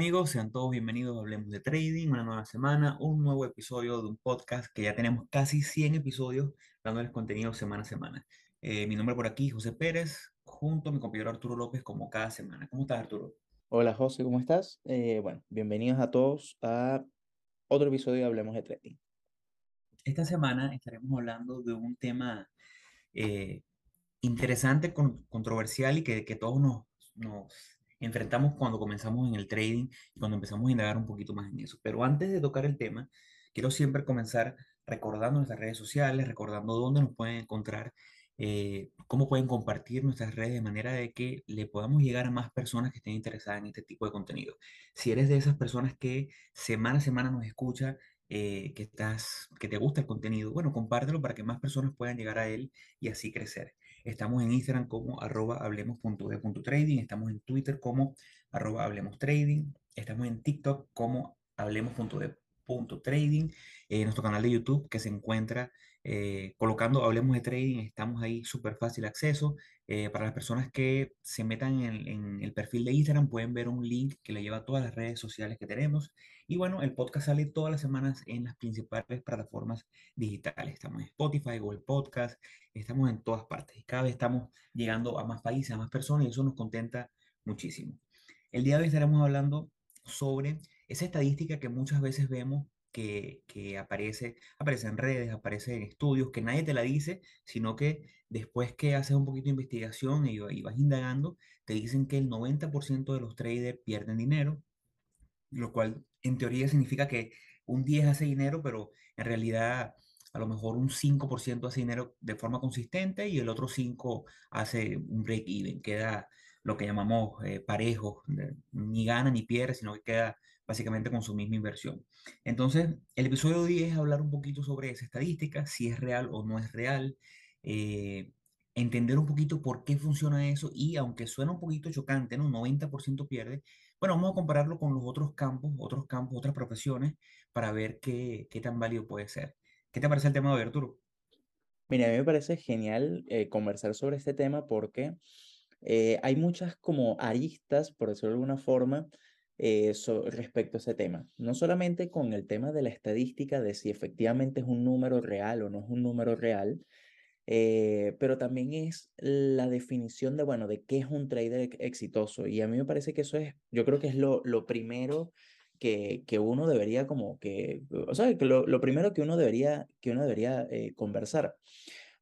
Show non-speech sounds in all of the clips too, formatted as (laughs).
amigos? Sean todos bienvenidos a Hablemos de Trading, una nueva semana, un nuevo episodio de un podcast que ya tenemos casi 100 episodios dándoles contenido semana a semana. Eh, mi nombre por aquí, José Pérez, junto a mi compañero Arturo López como cada semana. ¿Cómo estás, Arturo? Hola José, ¿cómo estás? Eh, bueno, bienvenidos a todos a otro episodio de Hablemos de Trading. Esta semana estaremos hablando de un tema eh, interesante, con- controversial y que, que todos nos, nos enfrentamos cuando comenzamos en el trading y cuando empezamos a indagar un poquito más en eso. Pero antes de tocar el tema, quiero siempre comenzar recordando nuestras redes sociales, recordando dónde nos pueden encontrar, eh, cómo pueden compartir nuestras redes de manera de que le podamos llegar a más personas que estén interesadas en este tipo de contenido. Si eres de esas personas que semana a semana nos escucha, eh, que estás, que te gusta el contenido, bueno, compártelo para que más personas puedan llegar a él y así crecer. Estamos en Instagram como arroba hablemos.de.trading, estamos en Twitter como arroba hablemos trading, estamos en TikTok como hablemos.de.trading, eh, nuestro canal de YouTube que se encuentra eh, colocando Hablemos de Trading, estamos ahí súper fácil acceso. Eh, para las personas que se metan en, en, el perfil de Instagram pueden ver un link que le lleva a todas las redes sociales que tenemos. Y bueno, el podcast sale todas las semanas en las principales plataformas digitales. Estamos en Spotify, Google Podcast, estamos en todas partes. Y cada vez estamos llegando a más países, a más personas y eso nos contenta muchísimo. El día de hoy estaremos hablando sobre esa estadística que muchas veces vemos que, que, aparece, aparece en redes, aparece en estudios, que nadie te la dice, sino que después que haces un poquito de investigación y, y vas indagando, te dicen que el 90% de los traders pierden dinero, lo cual en teoría significa que un 10 hace dinero, pero en realidad a lo mejor un 5% hace dinero de forma consistente y el otro 5% hace un break-even, queda lo que llamamos eh, parejo, ni gana ni pierde, sino que queda básicamente con su misma inversión. Entonces, el episodio 10 es hablar un poquito sobre esa estadística, si es real o no es real, eh, entender un poquito por qué funciona eso y aunque suena un poquito chocante, ¿no? 90% pierde, bueno, vamos a compararlo con los otros campos, otros campos, otras profesiones para ver qué, qué tan válido puede ser. ¿Qué te parece el tema de Arturo? Mira, a mí me parece genial eh, conversar sobre este tema porque eh, hay muchas como aristas, por decirlo de alguna forma, eh, respecto a ese tema. No solamente con el tema de la estadística, de si efectivamente es un número real o no es un número real, eh, pero también es la definición de, bueno, de qué es un trader exitoso. Y a mí me parece que eso es, yo creo que es lo, lo primero que, que uno debería como que, o sea, que lo, lo primero que uno debería, que uno debería eh, conversar.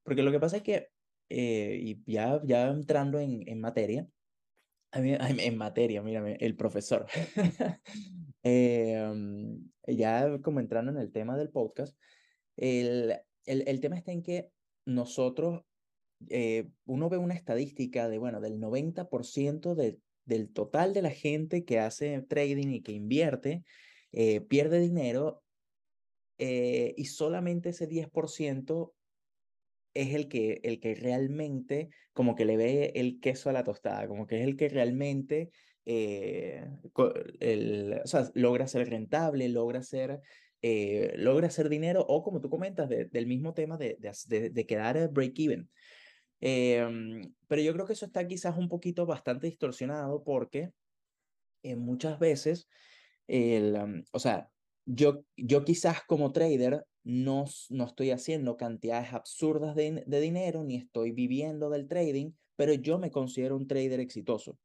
Porque lo que pasa es que, eh, y ya, ya entrando en, en materia, en materia, mírame, el profesor. (laughs) eh, ya como entrando en el tema del podcast, el, el, el tema está en que nosotros, eh, uno ve una estadística de, bueno, del 90% de, del total de la gente que hace trading y que invierte, eh, pierde dinero eh, y solamente ese 10% es el que, el que realmente como que le ve el queso a la tostada, como que es el que realmente eh, el, o sea, logra ser rentable, logra ser, eh, logra hacer dinero o como tú comentas, de, del mismo tema de, de, de quedar break-even. Eh, pero yo creo que eso está quizás un poquito bastante distorsionado porque eh, muchas veces, el, um, o sea, yo, yo quizás como trader no, no estoy haciendo cantidades absurdas de, de dinero ni estoy viviendo del trading, pero yo me considero un trader exitoso.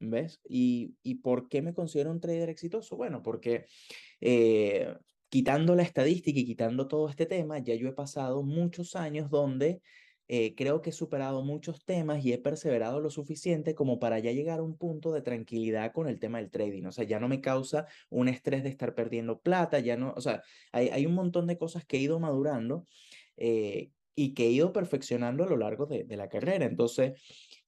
¿Ves? ¿Y, ¿Y por qué me considero un trader exitoso? Bueno, porque eh, quitando la estadística y quitando todo este tema, ya yo he pasado muchos años donde eh, creo que he superado muchos temas y he perseverado lo suficiente como para ya llegar a un punto de tranquilidad con el tema del trading. O sea, ya no me causa un estrés de estar perdiendo plata, ya no, o sea, hay, hay un montón de cosas que he ido madurando eh, y que he ido perfeccionando a lo largo de, de la carrera. Entonces,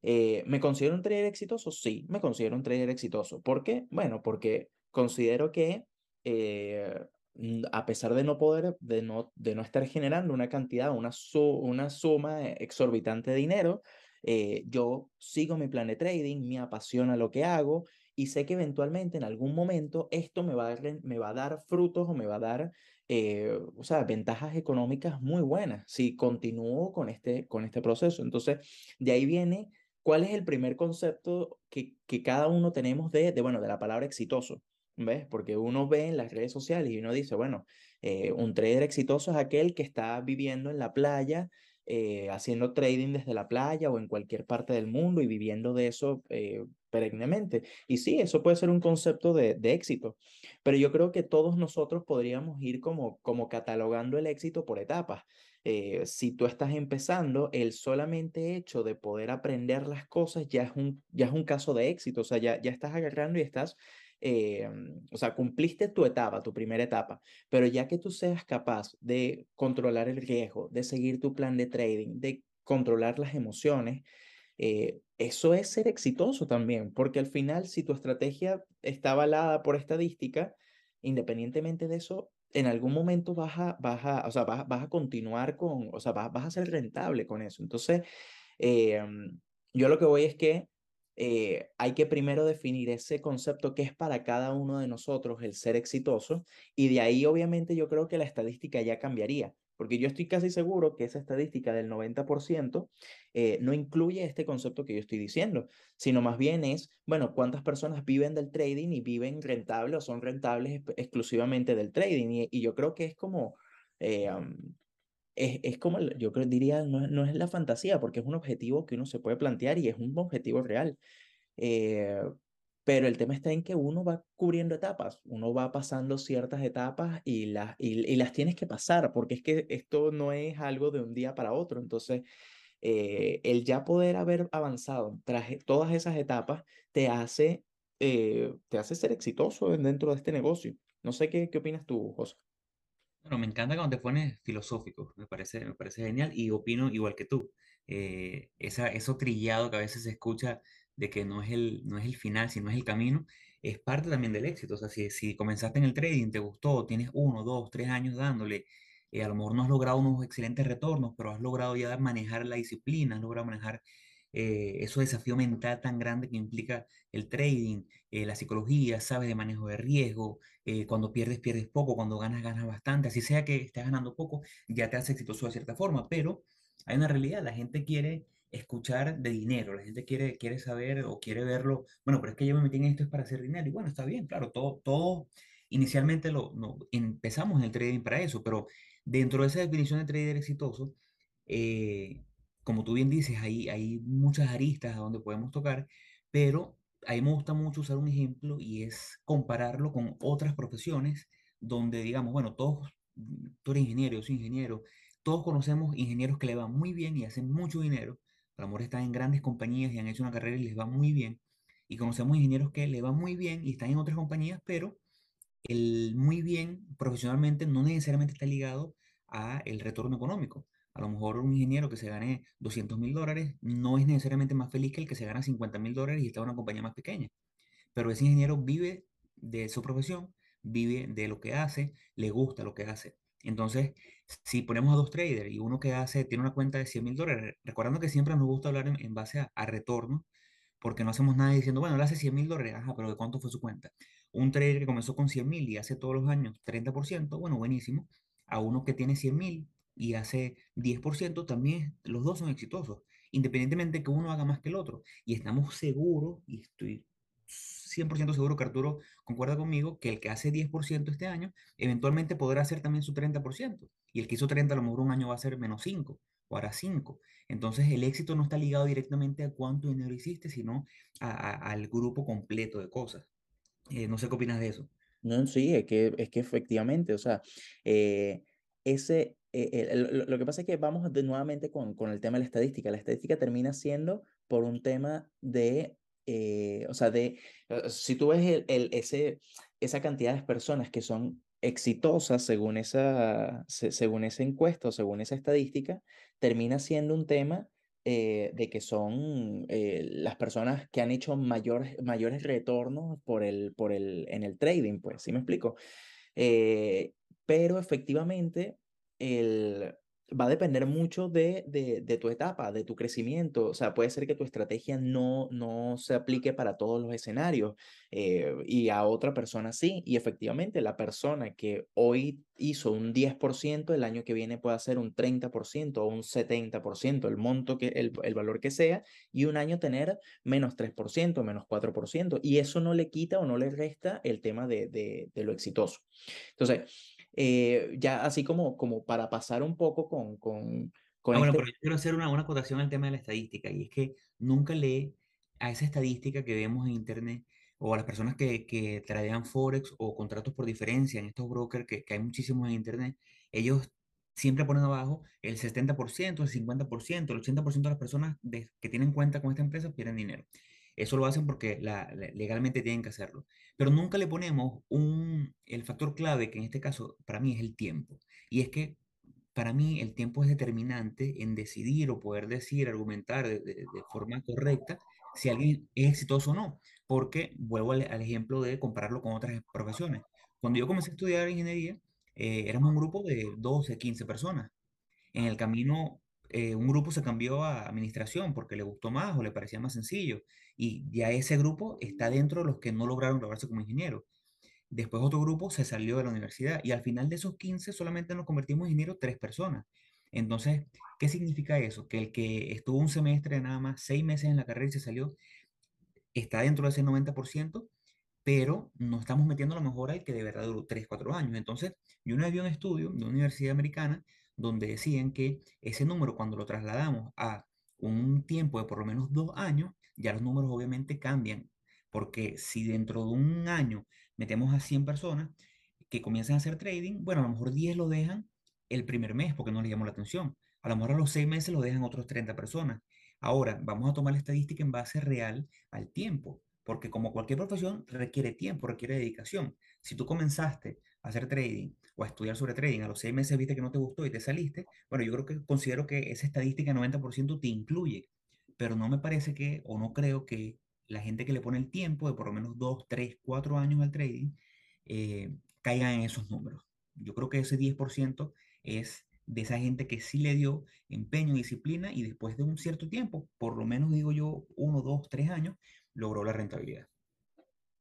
eh, ¿me considero un trader exitoso? Sí, me considero un trader exitoso. ¿Por qué? Bueno, porque considero que eh, a pesar de no poder, de no, de no estar generando una cantidad, una, su, una suma exorbitante de dinero, eh, yo sigo mi plan de trading, me apasiona lo que hago y sé que eventualmente en algún momento esto me va a dar, me va a dar frutos o me va a dar, eh, o sea, ventajas económicas muy buenas si continúo con este, con este proceso. Entonces, de ahí viene ¿cuál es el primer concepto que, que cada uno tenemos de, de, bueno, de la palabra exitoso? ¿Ves? Porque uno ve en las redes sociales y uno dice, bueno, eh, un trader exitoso es aquel que está viviendo en la playa, eh, haciendo trading desde la playa o en cualquier parte del mundo y viviendo de eso eh, perennemente. Y sí, eso puede ser un concepto de, de, éxito, pero yo creo que todos nosotros podríamos ir como, como catalogando el éxito por etapas. Si tú estás empezando, el solamente hecho de poder aprender las cosas ya es un, ya es un caso de éxito, o sea, ya, ya estás agarrando y estás, eh, o sea, cumpliste tu etapa, tu primera etapa, pero ya que tú seas capaz de controlar el riesgo, de seguir tu plan de trading, de controlar las emociones, eh, eso es ser exitoso también, porque al final, si tu estrategia está avalada por estadística, independientemente de eso, en algún momento vas a, vas a, o sea, vas, vas a continuar con, o sea, vas, vas a ser rentable con eso. Entonces, eh, yo lo que voy es que eh, hay que primero definir ese concepto que es para cada uno de nosotros el ser exitoso y de ahí obviamente yo creo que la estadística ya cambiaría. Porque yo estoy casi seguro que esa estadística del 90% eh, no incluye este concepto que yo estoy diciendo, sino más bien es, bueno, cuántas personas viven del trading y viven rentable o son rentables exclusivamente del trading. Y, yo creo que es como, eh, es, es, como, yo diría, no, no, es la fantasía, porque es un objetivo que uno se puede plantear y es un objetivo real. Eh, pero el tema está en que uno va cubriendo etapas, uno va pasando ciertas etapas y las, y, las tienes que pasar, porque es que esto no es algo de un día para otro. Entonces, eh, el ya poder haber avanzado tras e, todas esas etapas te hace, eh, te hace ser exitoso dentro de este negocio. No sé qué, qué opinas tú, José. Bueno, me encanta cuando te pones filosófico, me parece, me parece genial y opino igual que tú. Eh, esa, eso trillado que a veces se escucha de que no es el, no es el final, sino es el camino, es parte también del éxito. O sea, si, si comenzaste en el trading, te gustó, tienes uno, dos, tres años dándole, eh, a lo mejor no has logrado unos excelentes retornos, pero has logrado ya manejar la disciplina, has logrado manejar eh, ese desafío mental tan grande que implica el trading, eh, la psicología, sabes de manejo de riesgo, eh, cuando pierdes, pierdes poco, cuando ganas, ganas bastante, así sea que estés ganando poco, ya te hace exitoso de cierta forma, pero hay una realidad, la gente quiere escuchar de dinero, la gente quiere, quiere saber o quiere verlo, bueno, pero es que yo me metí en esto es para hacer dinero, y bueno, está bien, claro, todo, todo inicialmente lo, no, empezamos en el trading para eso, pero dentro de esa definición de trader exitoso, eh, como tú bien dices, hay, hay muchas aristas a donde podemos tocar, pero a mí me gusta mucho usar un ejemplo y es compararlo con otras profesiones donde digamos, bueno, todos, tú eres ingeniero, yo soy ingeniero, todos conocemos ingenieros que le van muy bien y hacen mucho dinero, a lo mejor están en grandes compañías y han hecho una carrera y les va muy bien, y conocemos ingenieros que le van muy bien y están en otras compañías, pero el muy bien profesionalmente no necesariamente está ligado a el retorno económico. A lo mejor un ingeniero que se gane 200 mil dólares no es necesariamente más feliz que el que se gana 50 mil dólares y está en una compañía más pequeña. Pero ese ingeniero vive de su profesión, vive de lo que hace, le gusta lo que hace. Entonces, si ponemos a dos traders y uno que hace, tiene una cuenta de 100 mil dólares, recordando que siempre nos gusta hablar en, base a, a, retorno, porque no hacemos nada diciendo, bueno, él hace 100 mil dólares, ajá, pero ¿de cuánto fue su cuenta? Un trader que comenzó con 100 mil y hace todos los años 30%, bueno, buenísimo. A uno que tiene 100 mil y hace 10%, también los dos son exitosos, independientemente que uno haga más que el otro. Y estamos seguros, y estoy 100% seguro que Arturo concuerda conmigo, que el que hace 10% este año, eventualmente podrá hacer también su 30%. Y el que hizo 30 a lo mejor un año va a ser menos 5 o hará 5. Entonces el éxito no está ligado directamente a cuánto dinero hiciste, sino al grupo completo de cosas. Eh, no sé qué opinas de eso. No, sí, es que, es que efectivamente, o sea, eh, ese, eh, lo, que pasa es que vamos de, nuevamente con, con el tema de la estadística. La estadística termina siendo por un tema de, eh, o sea, de, eh, si tú ves el, el, ese, esa cantidad de personas que son exitosas según esa, según esa encuesta según esa estadística, termina siendo un tema de que son las personas que han hecho mayores, mayores retornos por el, por el, en el trading, pues, ¿sí me explico? pero efectivamente, el, va a depender mucho de, de, de, tu etapa, de tu crecimiento. O sea, puede ser que tu estrategia no, no se aplique para todos los escenarios eh, y a otra persona sí. Y efectivamente, la persona que hoy hizo un 10%, el año que viene puede hacer un 30% o un 70%, el monto, que, el, el valor que sea, y un año tener menos 3%, menos 4%. Y eso no le quita o no le resta el tema de, de, de lo exitoso. Entonces, eh, ya así como, como para pasar un poco con... con, con ah, bueno, este... pero yo quiero hacer una, una acotación al tema de la estadística, y es que nunca lee a esa estadística que vemos en Internet o a las personas que, que tradean Forex o contratos por diferencia en estos brokers que, que hay muchísimos en Internet, ellos siempre ponen abajo el 70%, el 50%, el 80% de las personas de, que tienen cuenta con esta empresa pierden dinero. Eso lo hacen porque legalmente tienen que hacerlo. Pero nunca le ponemos un, el factor clave, que en este caso para mí es el tiempo. Y es que para mí el tiempo es determinante en decidir o poder decir, argumentar de, forma correcta si alguien es exitoso o no. Porque vuelvo al, al, ejemplo de compararlo con otras profesiones. Cuando yo comencé a estudiar ingeniería, eh, éramos un grupo de 12, 15 personas. En el camino eh, un grupo se cambió a administración porque le gustó más o le parecía más sencillo y ya ese grupo está dentro de los que no lograron graduarse como ingeniero. Después otro grupo se salió de la universidad y al final de esos 15 solamente nos convertimos en ingenieros tres personas. Entonces, ¿qué significa eso? Que el que estuvo un semestre nada más, seis meses en la carrera y se salió, está dentro de ese 90%, pero no estamos metiendo a lo mejor al que de verdad duró 3, 4 años. Entonces, yo una vez vi un estudio de una universidad americana donde decían que ese número cuando lo trasladamos a un tiempo de por lo menos dos años, ya los números obviamente cambian, porque si dentro de un año metemos a 100 personas que comienzan a hacer trading, bueno, a lo mejor 10 lo dejan el primer mes porque no les llamó la atención, a lo mejor a los 6 meses lo dejan otros 30 personas. Ahora, vamos a tomar la estadística en base real al tiempo, porque como cualquier profesión requiere tiempo, requiere dedicación. Si tú comenzaste hacer trading o a estudiar sobre trading, a los seis meses viste que no te gustó y te saliste, bueno, yo creo que considero que esa estadística 90% te incluye, pero no me parece que, o no creo que la gente que le pone el tiempo de por lo menos 2, 3, 4 años al trading, eh, en esos números. Yo creo que ese 10% es de esa gente que sí le dio empeño, disciplina y después de un cierto tiempo, por lo menos digo yo, uno, dos, tres años, logró la rentabilidad.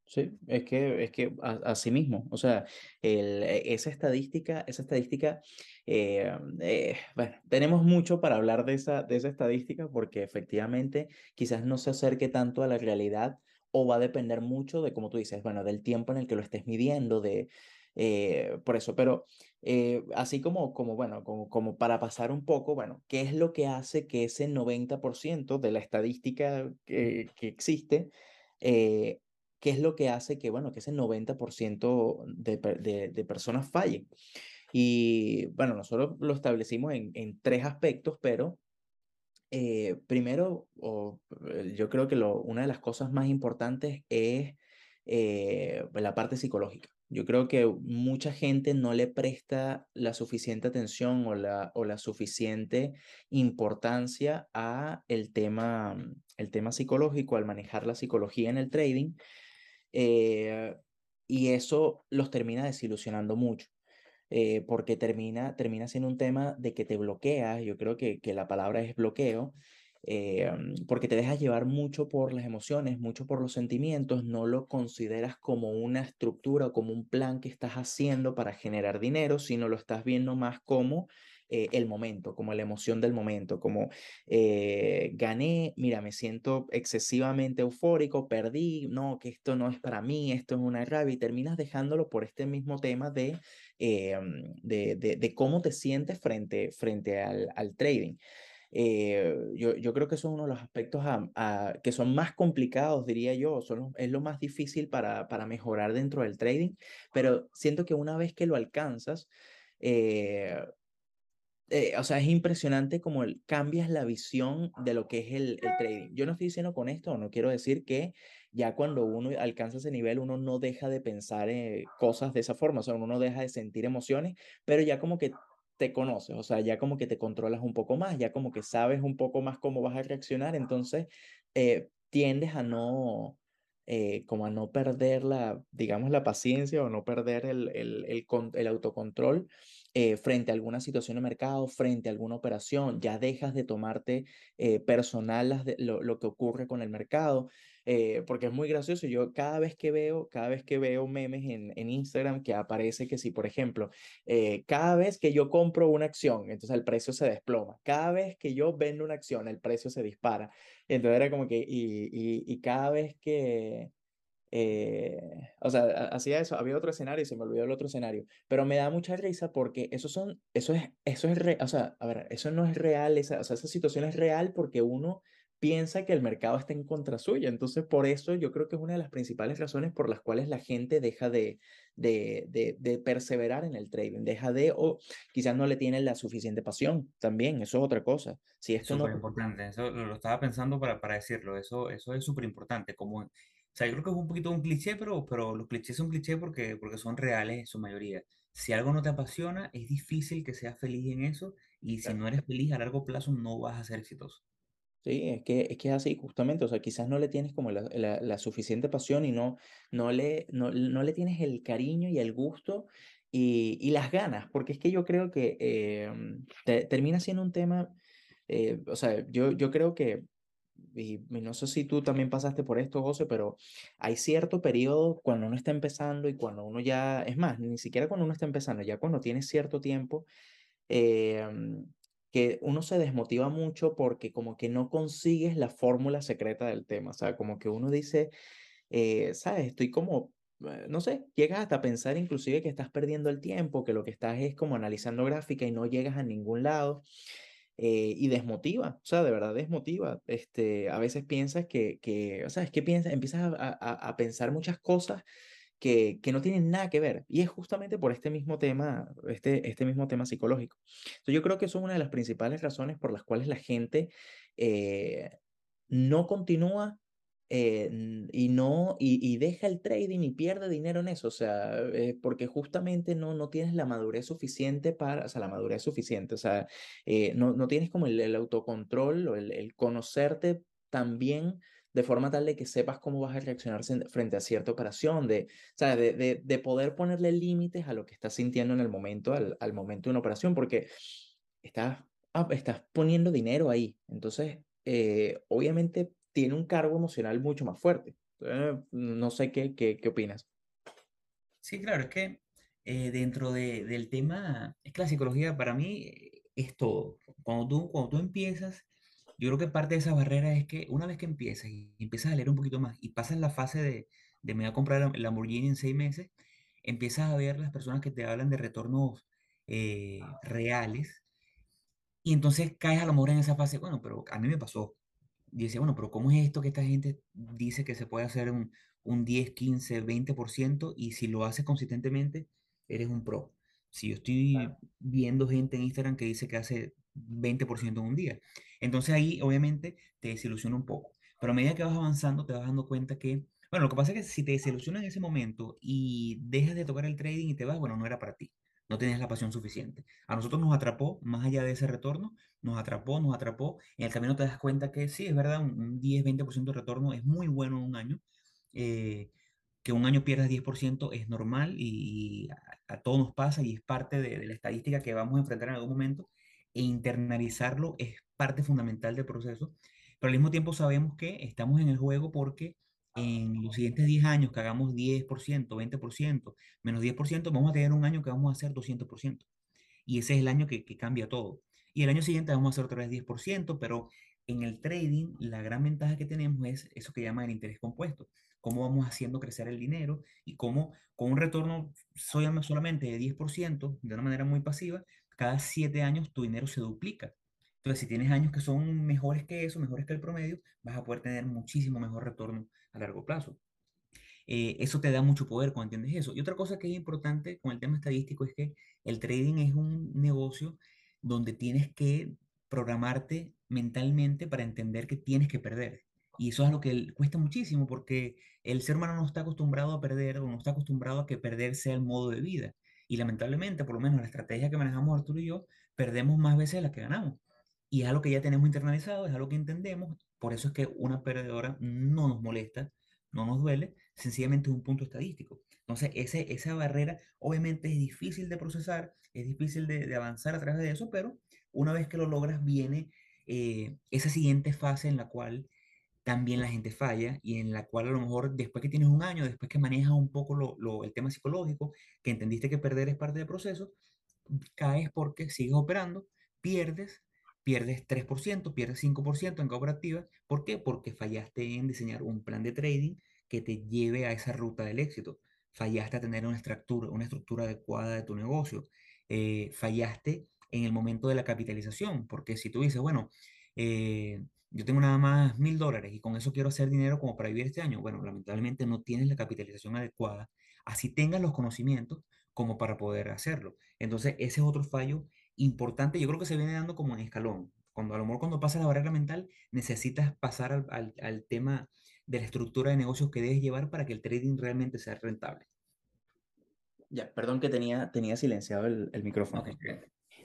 Sí, es que, es que así mismo, o sea, el, e, esa estadística, esa estadística, eh, eh, bueno, tenemos mucho para hablar de esa, de esa estadística porque efectivamente quizás no se acerque tanto a la realidad o va a depender mucho de, como tú dices, bueno, del tiempo en el que lo estés midiendo, de, eh, por eso, pero eh, así como, como, bueno, como, como para pasar un poco, bueno, ¿qué es lo que hace que ese 90% de la estadística que, que existe eh, qué es lo que hace que, bueno, que ese 90% de, de, de, personas fallen. Y bueno, nosotros lo establecimos en, en tres aspectos, pero eh, primero, o, yo creo que lo, una de las cosas más importantes es eh, la parte psicológica. Yo creo que mucha gente no le presta la suficiente atención o la, o la suficiente importancia a el tema, el tema psicológico, al manejar la psicología en el trading. Eh, y eso los termina desilusionando mucho, eh, porque termina, termina siendo un tema de que te bloquea, yo creo que, que la palabra es bloqueo, eh, porque te dejas llevar mucho por las emociones, mucho por los sentimientos, no lo consideras como una estructura o como un plan que estás haciendo para generar dinero, sino lo estás viendo más como eh, el momento, como la emoción del momento, como eh, gané, mira, me siento excesivamente eufórico, perdí, no, que esto no es para mí, esto es una rabia, y terminas dejándolo por este mismo tema de, eh, de, de, cómo te sientes frente, frente al, al trading. Yo, yo, creo que eso es uno de los aspectos que son más complicados, diría yo, son, es lo más difícil para, para mejorar dentro del trading, pero siento que una vez que lo alcanzas, eh, o sea, es impresionante como el, cambias la visión de lo que es el, el, trading. Yo no estoy diciendo con esto, no quiero decir que ya cuando uno alcanza ese nivel, uno no deja de pensar eh, cosas de esa forma, o sea, uno no deja de sentir emociones, pero ya como que te conoces, o sea, ya como que te controlas un poco más, ya como que sabes un poco más cómo vas a reaccionar, entonces eh, tiendes a no, eh, como a no perder la, digamos, la paciencia o no perder el, el, el, el autocontrol eh, frente a alguna situación de mercado, frente a alguna operación, ya dejas de tomarte eh, personal las de, lo, que ocurre con el mercado, eh, porque es muy gracioso. Yo cada vez que veo, cada vez que veo memes en, en Instagram que aparece que si, por ejemplo, cada vez que yo compro una acción, entonces el precio se desploma, cada vez que yo vendo una acción, el precio se dispara. Entonces era como que, y, y cada vez que eh, o sea, hacía eso, había otro escenario y se me olvidó el otro escenario, pero me da mucha risa porque eso son, eso es, eso es, re, o sea, a ver, eso no es real, esa, o sea, esa situación es real porque uno piensa que el mercado está en contra suya, entonces por eso yo creo que es una de las principales razones por las cuales la gente deja de, de, de, perseverar en el trading, deja de, o quizás no le tiene la suficiente pasión, también, eso es otra cosa. Si esto Súper importante, eso lo, estaba pensando para, para decirlo, eso, eso es súper importante, como sea, yo creo que es un poquito un cliché, pero, pero los clichés son clichés porque, porque son reales en su mayoría. Si algo no te apasiona, es difícil que seas feliz en eso y si no eres feliz a largo plazo no vas a ser exitoso. Sí, es que, es que es así, justamente, o sea, quizás no le tienes como la, la, la suficiente pasión y no, no, le, no, no le tienes el cariño y el gusto y, y las ganas, porque es que yo creo que eh, te- termina siendo un tema, eh, o sea, yo, yo creo que, y y no sé si tú también pasaste por esto, José, pero hay cierto periodo cuando uno está empezando y cuando uno ya, es más, ni siquiera cuando uno está empezando, ya cuando tiene cierto tiempo em, que uno se desmotiva mucho porque como que no consigues la fórmula secreta del tema, o sea, como que uno dice, eh, sabes, estoy como, eh, no sé, llegas hasta pensar inclusive que estás perdiendo el tiempo, que lo que estás es como analizando gráfica y no llegas a ningún lado. Eh, y desmotiva, o sea, de verdad desmotiva. Este, a veces piensas que, que o sea, es que piensas, empiezas a, a, a pensar muchas cosas que, que no tienen nada que ver. Y es justamente por este mismo tema, este, este mismo tema psicológico. Entonces, yo creo que eso es una de las principales razones por las cuales la gente eh, no continúa eh, y no y, y deja el trading y pierde dinero en eso, o sea, eh, porque justamente no, no tienes la madurez suficiente para, o sea, la madurez suficiente, o sea, eh, no, no tienes como el, el autocontrol o el, el conocerte también de forma tal de que sepas cómo vas a reaccionar frente a cierta operación, de, o sea, de, de, de poder ponerle límites a lo que estás sintiendo en el momento, al, al momento de una operación, porque estás, ah, estás poniendo dinero ahí, entonces, eh, obviamente tiene un cargo emocional mucho más fuerte. No sé qué, qué, qué opinas. Sí, claro, es que eh, dentro de- del tema, es que la psicología para mí es todo. Cuando tú, cuando tú empiezas, yo creo que parte de esa barrera es que una vez que empiezas y empiezas a leer un poquito más y pasas la fase de, de me voy a comprar el Lamborghini en seis meses, empiezas a ver las personas que te hablan de retornos eh, reales y entonces caes a lo mejor en esa fase, bueno, pero a mí me pasó. Y decía, bueno, pero ¿cómo es esto que esta gente dice que se puede hacer un, un diez quince veinte por ciento y si lo haces consistentemente, eres un pro? Si yo estoy viendo gente en Instagram que dice que hace 20% en un día. Entonces ahí obviamente te desilusiona un poco. Pero a medida que vas avanzando te vas dando cuenta que, bueno, lo que pasa es que si te desilusiona en ese momento y dejas de tocar el trading y te vas, bueno, no era para ti. No tenías la pasión suficiente. A nosotros nos atrapó, más allá de ese retorno, nos atrapó, nos atrapó. En el camino te das cuenta que sí, es verdad, un, un 10-20% de retorno es muy bueno en un año. eh, que un año pierdas 10% es normal y, y a, a todos nos pasa y es parte de, de la estadística que vamos a enfrentar en algún momento. E internalizarlo es parte fundamental del proceso. Pero al mismo tiempo sabemos que estamos en el juego porque en los siguientes 10 años que hagamos 10%, 20%, menos 10%, vamos a tener un año que vamos a hacer 200% y ese es el año que, que cambia todo. Y el año siguiente vamos a hacer otra vez 10%, pero en el trading la gran ventaja que tenemos es eso que llaman el interés compuesto. Cómo vamos haciendo crecer el dinero y cómo con un retorno solamente de 10%, de una manera muy pasiva, cada 7 años tu dinero se duplica. Entonces, si tienes años que son mejores que eso, mejores que el promedio, vas a poder tener muchísimo mejor retorno a largo plazo eh, eso te da mucho poder cuando entiendes eso. Y otra cosa que es importante con el tema estadístico es que el trading es un negocio donde tienes que programarte mentalmente para entender que tienes que perder. Y eso es lo que cuesta muchísimo porque el ser humano no está acostumbrado a perder o no está acostumbrado a que perder sea el modo de vida. Y lamentablemente, por lo menos la estrategia que manejamos Arturo y yo, perdemos más veces de las que ganamos. Y es algo que ya tenemos internalizado, es algo que entendemos. Por eso es que una perdedora no nos molesta no nos duele, sencillamente es un punto estadístico. Entonces, ese, esa barrera obviamente es difícil de procesar, es difícil de, avanzar a través de eso, pero una vez que lo logras, viene eh, esa siguiente fase en la cual también la gente falla y en la cual a lo mejor después que tienes un año, después que manejas un poco lo, lo, el tema psicológico, que entendiste que perder es parte del proceso, caes porque sigues operando, pierdes, pierdes 3%, pierdes 5% en cooperativa. ¿Por qué? Porque fallaste en diseñar un plan de trading que te lleve a esa ruta del éxito. Fallaste a tener una estructura, una estructura adecuada de tu negocio. Eh, fallaste en el momento de la capitalización, porque si tú dices, bueno, eh, yo tengo nada más mil dólares y con eso quiero hacer dinero como para vivir este año, bueno, lamentablemente no tienes la capitalización adecuada, así tengas los conocimientos como para poder hacerlo. Entonces, ese es otro fallo importante, yo creo que se viene dando como en escalón. Cuando a lo mejor cuando pasa la barrera mental, necesitas pasar al, al, al tema de la estructura de negocios que debes llevar para que el trading realmente sea rentable. Ya, perdón que tenía, tenía silenciado el, el micrófono. Okay.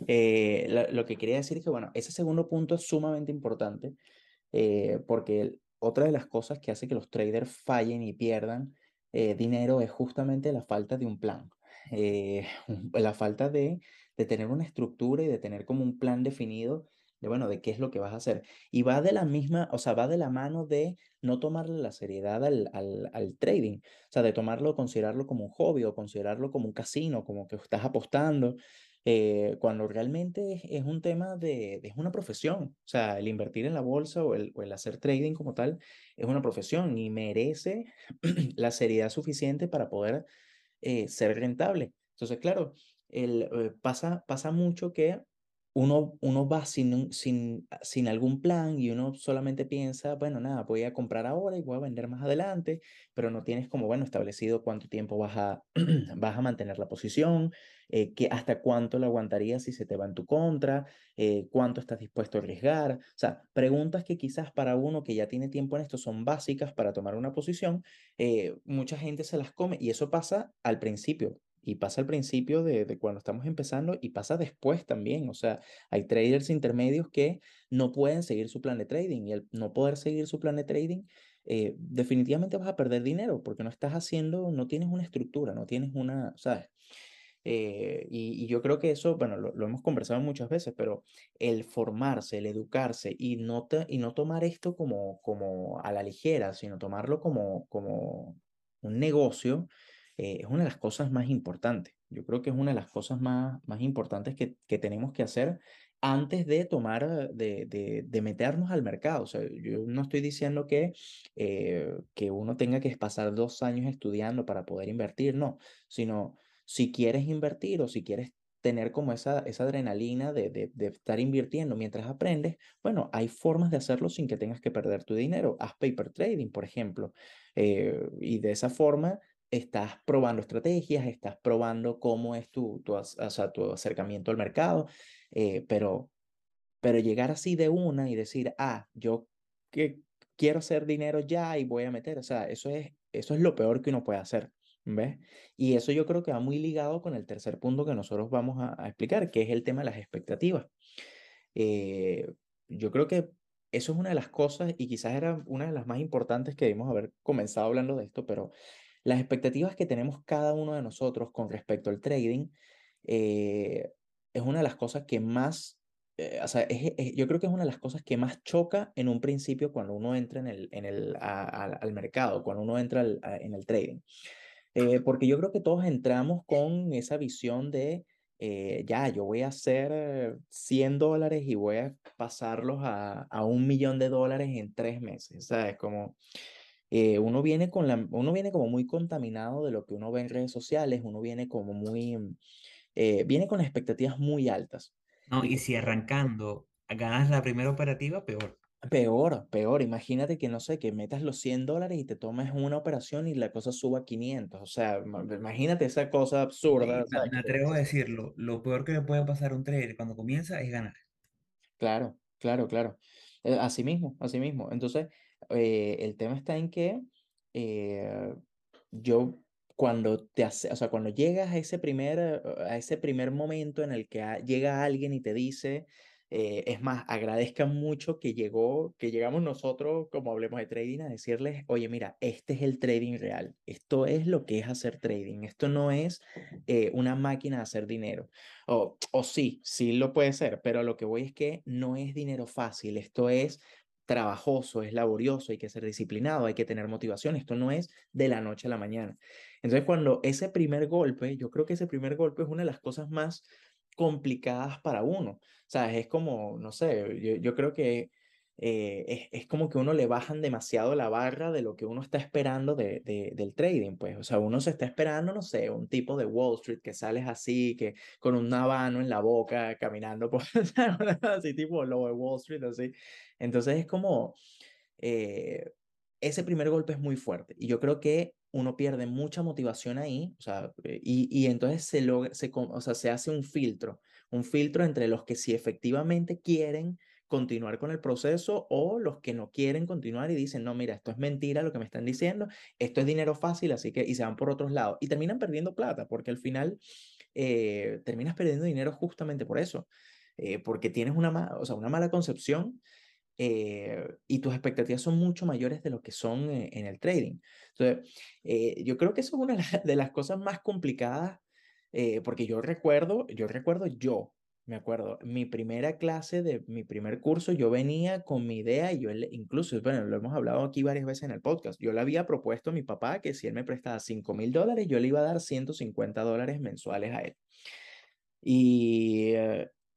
Eh, lo, lo, que quería decir es que, bueno, ese segundo punto es sumamente importante eh, porque otra de las cosas que hace que los traders fallen y pierdan eh, dinero es justamente la falta de un plan, eh, (laughs) la falta de, de tener una estructura y de tener como un plan definido de, bueno, de qué es lo que vas a hacer. Y va de la misma, o sea, va de la mano de no tomarle la seriedad al, al, trading, o sea, de tomarlo, considerarlo como un hobby o considerarlo como un casino, como que estás apostando, eh, cuando realmente es, es, un tema de, es una profesión, o sea, el invertir en la bolsa o el, o el hacer trading como tal es una profesión y merece (clears throat) la seriedad suficiente para poder eh, ser rentable. Entonces, claro, el, eh, pasa, pasa mucho que uno, uno va sin, sin, sin algún plan y uno solamente piensa, bueno, nada, voy a comprar ahora y voy a vender más adelante, pero no tienes como, bueno, establecido cuánto tiempo vas a, (clears throat) vas a mantener la posición, eh, que hasta cuánto la aguantarías si se te va en tu contra, eh, cuánto estás dispuesto a arriesgar. O sea, preguntas que quizás para uno que ya tiene tiempo en esto son básicas para tomar una posición, eh, mucha gente se las come y eso pasa al principio. Y pasa al principio de, de, cuando estamos empezando y pasa después también. O sea, hay traders intermedios que no pueden seguir su plan de trading y el no poder seguir su plan de trading, eh, definitivamente vas a perder dinero porque no estás haciendo, no tienes una estructura, no tienes una, ¿sabes? Eh, y, y, yo creo que eso, bueno, lo, lo, hemos conversado muchas veces, pero el formarse, el educarse y no, te, y no tomar esto como, como a la ligera, sino tomarlo como, como un negocio, eh, es una de las cosas más importantes. Yo creo que es una de las cosas más, más importantes que, que tenemos que hacer antes de tomar, de, de, de, meternos al mercado. O sea, yo no estoy diciendo que, eh, que uno tenga que pasar dos años estudiando para poder invertir, no, sino si quieres invertir o si quieres tener como esa, esa adrenalina de, de, de, estar invirtiendo mientras aprendes, bueno, hay formas de hacerlo sin que tengas que perder tu dinero. Haz paper trading, por ejemplo, eh, y de esa forma estás probando estrategias, estás probando cómo es tu, tu, o sea, tu acercamiento al mercado, eh, pero, pero llegar así de una y decir, ah, yo que quiero hacer dinero ya y voy a meter, o sea, eso es, eso es lo peor que uno puede hacer. ¿Ves? Y eso yo creo que va muy ligado con el tercer punto que nosotros vamos a, a explicar, que es el tema de las expectativas. Eh, yo creo que eso es una de las cosas, y quizás era una de las más importantes que debimos haber comenzado hablando de esto, pero las expectativas que tenemos cada uno de nosotros con respecto al trading eh, es una de las cosas que más, eh, o sea, es, yo creo que es una de las cosas que más choca en un principio cuando uno entra en el, en el, al mercado, cuando uno entra en el trading. Eh, porque yo creo que todos entramos con esa visión de, ya, yo voy a hacer 100 dólares y voy a pasarlos a, a un millón de dólares en tres meses, ¿sabes? Como eh, uno, viene con la, uno viene como muy contaminado de lo que uno ve en redes sociales, uno viene como muy, eh, viene con expectativas muy altas. No, y, si arrancando ganas la primera operativa, peor. Peor, peor. Imagínate que, no sé, que metas los 100 dólares y te tomes una operación y la cosa suba a 500. O sea, imagínate esa cosa absurda. Sí, me, me atrevo a (laughs) decirlo. Lo peor que le puede pasar a un trader cuando comienza es ganar. Claro, claro, claro. Eh, así mismo, así mismo. Entonces, eh, el tema está en que eh, yo cuando te hace, o sea, cuando llegas a ese primer, a ese primer momento en el que llega alguien y te dice, Eh, es más, agradezcan mucho que llegó, que llegamos nosotros, como hablemos de trading, a decirles, oye, mira, este es el trading real. Esto es lo que es hacer trading. Esto no es una máquina de hacer dinero. O, o sí, sí lo puede ser, pero lo que voy es que no es dinero fácil. Esto es trabajoso, es laborioso, hay que ser disciplinado, hay que tener motivación. Esto no es de la noche a la mañana. Entonces, cuando ese primer golpe, yo creo que ese primer golpe es una de las cosas más complicadas para uno. O sea, es como, no sé, yo, yo creo que eh, es, es, como que uno le bajan demasiado la barra de lo que uno está esperando de, de, del trading, pues. O sea, uno se está esperando, no sé, un tipo de Wall Street que sales así, que con un habano en la boca, caminando por (laughs) así, tipo lo de Wall Street, así. Entonces es como, eh, ese primer golpe es muy fuerte y yo creo que uno pierde mucha motivación ahí, o sea, eh, y, y entonces se, logra, se, o sea, se hace un filtro, un filtro entre los que si efectivamente quieren continuar con el proceso o los que no quieren continuar y dicen, no, mira, esto es mentira lo que me están diciendo, esto es dinero fácil, así que, y se van por otros lados y terminan perdiendo plata porque al final eh, terminas perdiendo dinero justamente por eso, eh, porque tienes una, o sea, una mala concepción eh, y tus expectativas son mucho mayores de lo que son eh, en el trading. Entonces, yo creo que eso es una de las cosas más complicadas, porque yo recuerdo, yo recuerdo yo, me acuerdo, mi primera clase de mi primer curso, yo venía con mi idea y yo incluso, bueno, lo hemos hablado aquí varias veces en el podcast, yo le había propuesto a mi papá que si él me prestaba 5 mil dólares, yo le iba a dar 150 dólares mensuales a él. Y,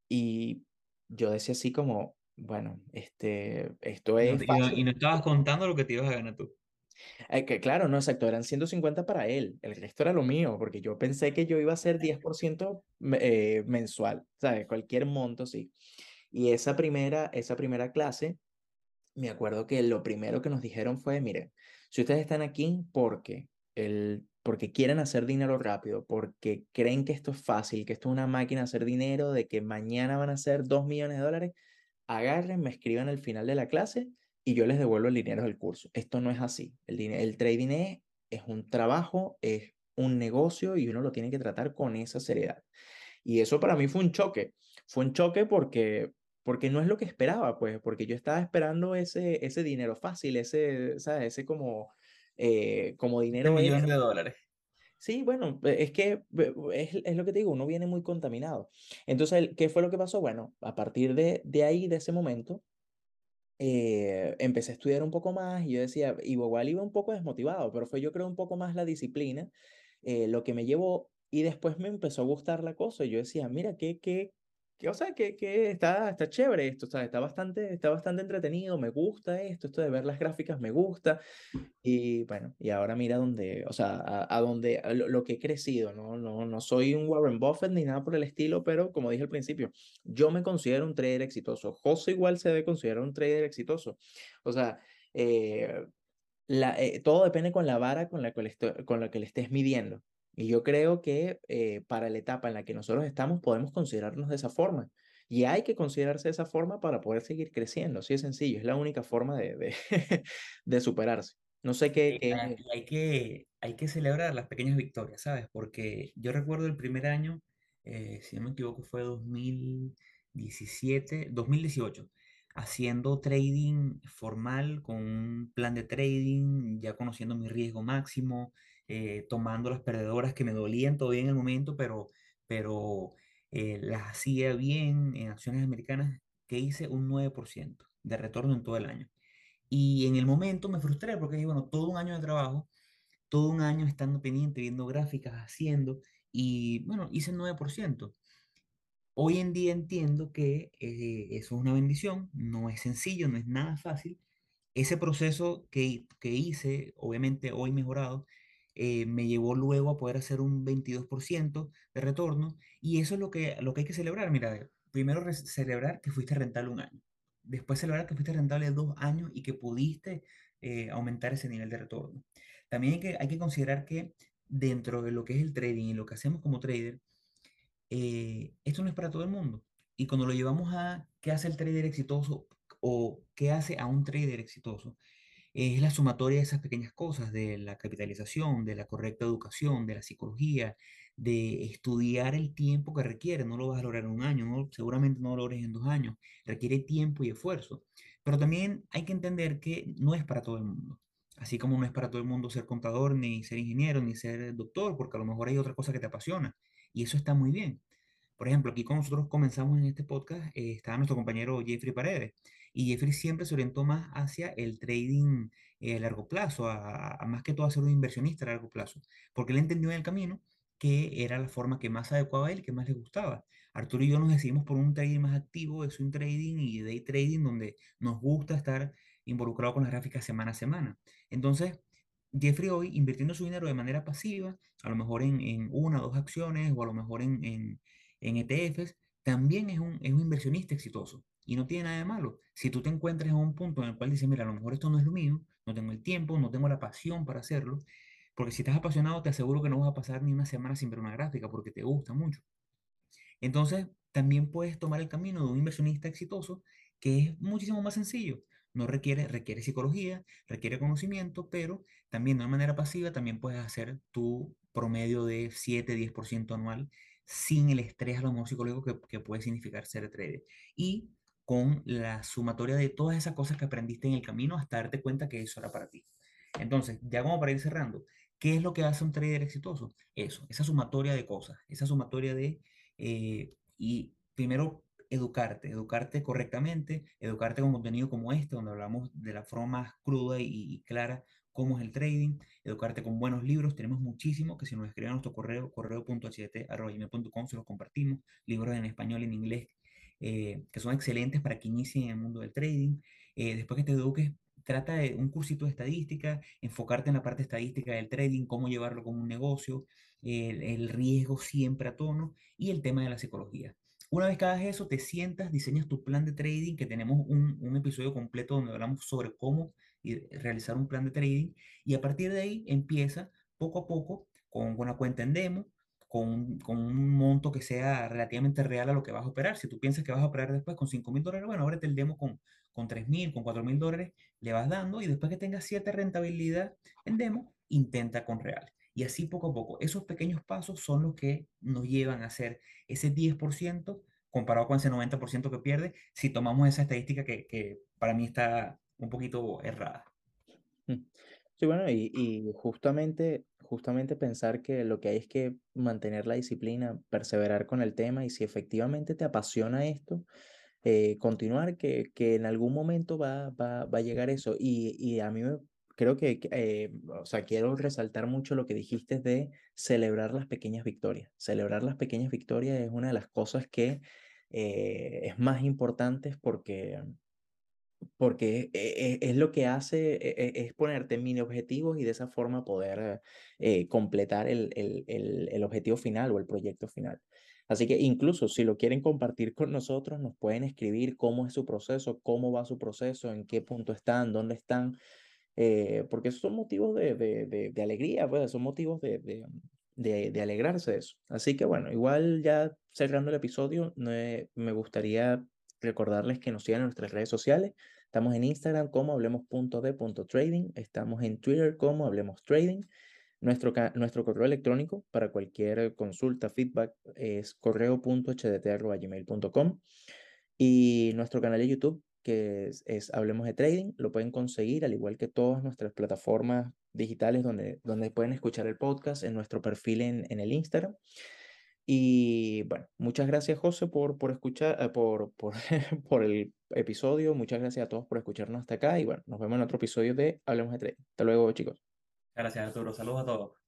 y yo decía así como, bueno, este, esto es y no- y no estabas contando lo que te ibas a ganar tú. Eh, que claro, no, exacto, eran 150 para él, el resto era lo mío, porque yo pensé que yo iba a hacer 10% me- eh, mensual, ¿sabes? Cualquier monto, sí. Y esa primera, esa primera clase, me acuerdo que lo primero que nos dijeron fue, miren, si ustedes están aquí porque, el, porque quieren hacer dinero rápido, porque creen que esto es fácil, que esto es una máquina de hacer dinero, de que mañana van a hacer 2 millones de dólares, agarren, me escriban al final de la clase y yo les devuelvo el dinero del curso. Esto no es así. El, el trading es, es un trabajo, es un negocio y uno lo tiene que tratar con esa seriedad. Y eso para mí fue un choque. Fue un choque porque, porque no es lo que esperaba, pues, porque yo estaba esperando ese, ese dinero fácil, ese, ¿sabes? Ese como, eh, como Este dinero millón de dólares. Sí, bueno, e- es que e- es, es lo que te digo, uno viene muy contaminado. Entonces, ¿qué fue lo que pasó? Bueno, a partir de, de ahí, de ese momento, eh, empecé a estudiar un poco más y yo decía, igual iba un poco desmotivado, pero fue yo creo un poco más la disciplina eh, lo que me llevó y después me empezó a gustar la cosa y yo decía, mira, qué, qué, qué, o sea, que, que está, está chévere esto, o está bastante, está bastante entretenido, me gusta esto, esto de ver las gráficas me gusta y bueno, y ahora mira dónde, o sea, a, a a lo, lo que he crecido, ¿no? No, no soy un Warren Buffett ni nada por el estilo, pero como dije al principio, yo me considero un trader exitoso. José igual se debe considerar un trader exitoso. O sea, eh, la, eh, todo depende con la vara con la, que le esto- con la que le estés midiendo. Y yo creo que eh, para la etapa en la que nosotros estamos podemos considerarnos de esa forma. Y hay que considerarse de esa forma para poder seguir creciendo. Así de sencillo, es la única forma de, de, (laughs) de superarse. No sé qué, qué, hay que, hay que celebrar las pequeñas victorias, ¿sabes? Porque yo recuerdo el primer año, eh, si no me equivoco, fue 2017, 2018, haciendo trading formal con un plan de trading, ya conociendo mi riesgo máximo, eh, tomando las perdedoras que me dolían todavía en el momento, pero, pero eh, las hacía bien en acciones americanas, que hice un 9% de retorno en todo el año. Y en el momento me frustré porque dije, bueno, todo un año de trabajo, todo un año estando pendiente, viendo gráficas, haciendo, y bueno, hice el 9%. Hoy en día entiendo que eh, eso es una bendición, no es sencillo, no es nada fácil. Ese proceso que, que hice, obviamente hoy mejorado, eh, me llevó luego a poder hacer un 22% de retorno y eso es lo que, lo que hay que celebrar. Mira, primero celebrar que fuiste rentable un año, después celebrar que fuiste rentable dos años y que pudiste eh, aumentar ese nivel de retorno. También hay que, hay que considerar que dentro de lo que es el trading y lo que hacemos como trader, eh, esto no es para todo el mundo. Y cuando lo llevamos a qué hace el trader exitoso o qué hace a un trader exitoso, es la sumatoria de esas pequeñas cosas, de la capitalización, de la correcta educación, de la psicología, de estudiar el tiempo que requiere. No lo vas a lograr en un año, no, seguramente no lo logres en dos años. Requiere tiempo y esfuerzo. Pero también hay que entender que no es para todo el mundo. Así como no es para todo el mundo ser contador, ni ser ingeniero, ni ser doctor, porque a lo mejor hay otra cosa que te apasiona. Y eso está muy bien. Por ejemplo, aquí cuando nosotros comenzamos en este podcast, eh, estaba nuestro compañero Jeffrey Paredes. Y Jeffrey siempre se orientó más hacia el trading eh, a largo plazo, a, más que todo a ser un inversionista a largo plazo, porque él entendió en el camino que era la forma que más adecuaba a él, que más le gustaba. Arturo y yo nos decidimos por un trading más activo, es un trading y day trading donde nos gusta estar involucrado con las gráficas semana a semana. Entonces, Jeffrey hoy invirtiendo su dinero de manera pasiva, a lo mejor en, en una o dos acciones o a lo mejor en, en, ETFs, también es un, es un inversionista exitoso. Y no tiene nada de malo. Si tú te encuentras en un punto en el cual dices, mira, a lo mejor esto no es lo mío, no tengo el tiempo, no tengo la pasión para hacerlo, porque si estás apasionado, te aseguro que no vas a pasar ni una semana sin ver una gráfica porque te gusta mucho. Entonces, también puedes tomar el camino de un inversionista exitoso que es muchísimo más sencillo. No requiere, requiere psicología, requiere conocimiento, pero también de una manera pasiva también puedes hacer tu promedio de 7-10% anual sin el estrés a lo mejor psicológico que, que puede significar ser trader. Y con la sumatoria de todas esas cosas que aprendiste en el camino hasta darte cuenta que eso era para ti. Entonces, ya como para ir cerrando, ¿qué es lo que hace un trader exitoso? Eso, esa sumatoria de cosas, esa sumatoria de, eh, y primero educarte, educarte correctamente, educarte con contenido como este, donde hablamos de la forma más cruda y, clara cómo es el trading, educarte con buenos libros, tenemos muchísimos, que si nos escriben a nuestro correo, correo.ht.com, se los compartimos, libros en español, en inglés, eh, que son excelentes para que inicien en el mundo del trading. Eh, después que te eduques, trata de un cursito de estadística, enfocarte en la parte estadística del trading, cómo llevarlo como un negocio, el, riesgo siempre a tono y el tema de la psicología. Una vez que hagas eso, te sientas, diseñas tu plan de trading, que tenemos un, un episodio completo donde hablamos sobre cómo realizar un plan de trading y a partir de ahí empieza poco a poco con una cuenta en demo, con, con, un monto que sea relativamente real a lo que vas a operar. Si tú piensas que vas a operar después con 5 mil dólares, bueno, ahora te el demo con, con 3 mil, con 4 mil dólares, le vas dando y después que tengas cierta rentabilidad en demo, intenta con real. Y así poco a poco, esos pequeños pasos son los que nos llevan a hacer ese 10% comparado con ese 90% que pierde si tomamos esa estadística que, que para mí está un poquito errada. Mm. Sí, bueno, y, y justamente justamente pensar que lo que hay es que mantener la disciplina, perseverar con el tema y si efectivamente te apasiona esto, eh, continuar, que, que en algún momento va, va, va a llegar eso. Y, y a mí creo que, eh, o sea, quiero resaltar mucho lo que dijiste de celebrar las pequeñas victorias. Celebrar las pequeñas victorias es una de las cosas que eh, es más importante porque porque e, e, es, lo que hace, e, es ponerte mini objetivos y de esa forma poder eh, completar el, el, el, el, objetivo final o el proyecto final. Así que incluso si lo quieren compartir con nosotros, nos pueden escribir cómo es su proceso, cómo va su proceso, en qué punto están, dónde están, eh, porque son motivos de, de, de, alegría, pues, son motivos de, de, de, alegrarse de eso. Así que bueno, igual ya cerrando el episodio, me gustaría recordarles que nos sigan en nuestras redes sociales. Estamos en Instagram como hablemos.de.trading. Estamos en Twitter como hablemos trading. Nuestro, nuestro correo electrónico para cualquier consulta, feedback es correo.hdt.gmail.com y nuestro canal de YouTube que es, Hablemos de Trading. Lo pueden conseguir al igual que todas nuestras plataformas digitales donde, donde pueden escuchar el podcast en nuestro perfil en, en el Instagram. Y bueno, muchas gracias José por, por escuchar, eh, por, por, (laughs) por el episodio. Muchas gracias a todos por escucharnos hasta acá. Y bueno, nos vemos en otro episodio de Hablemos de Trading. Hasta luego, chicos. Gracias, Arturo. Saludos a todos.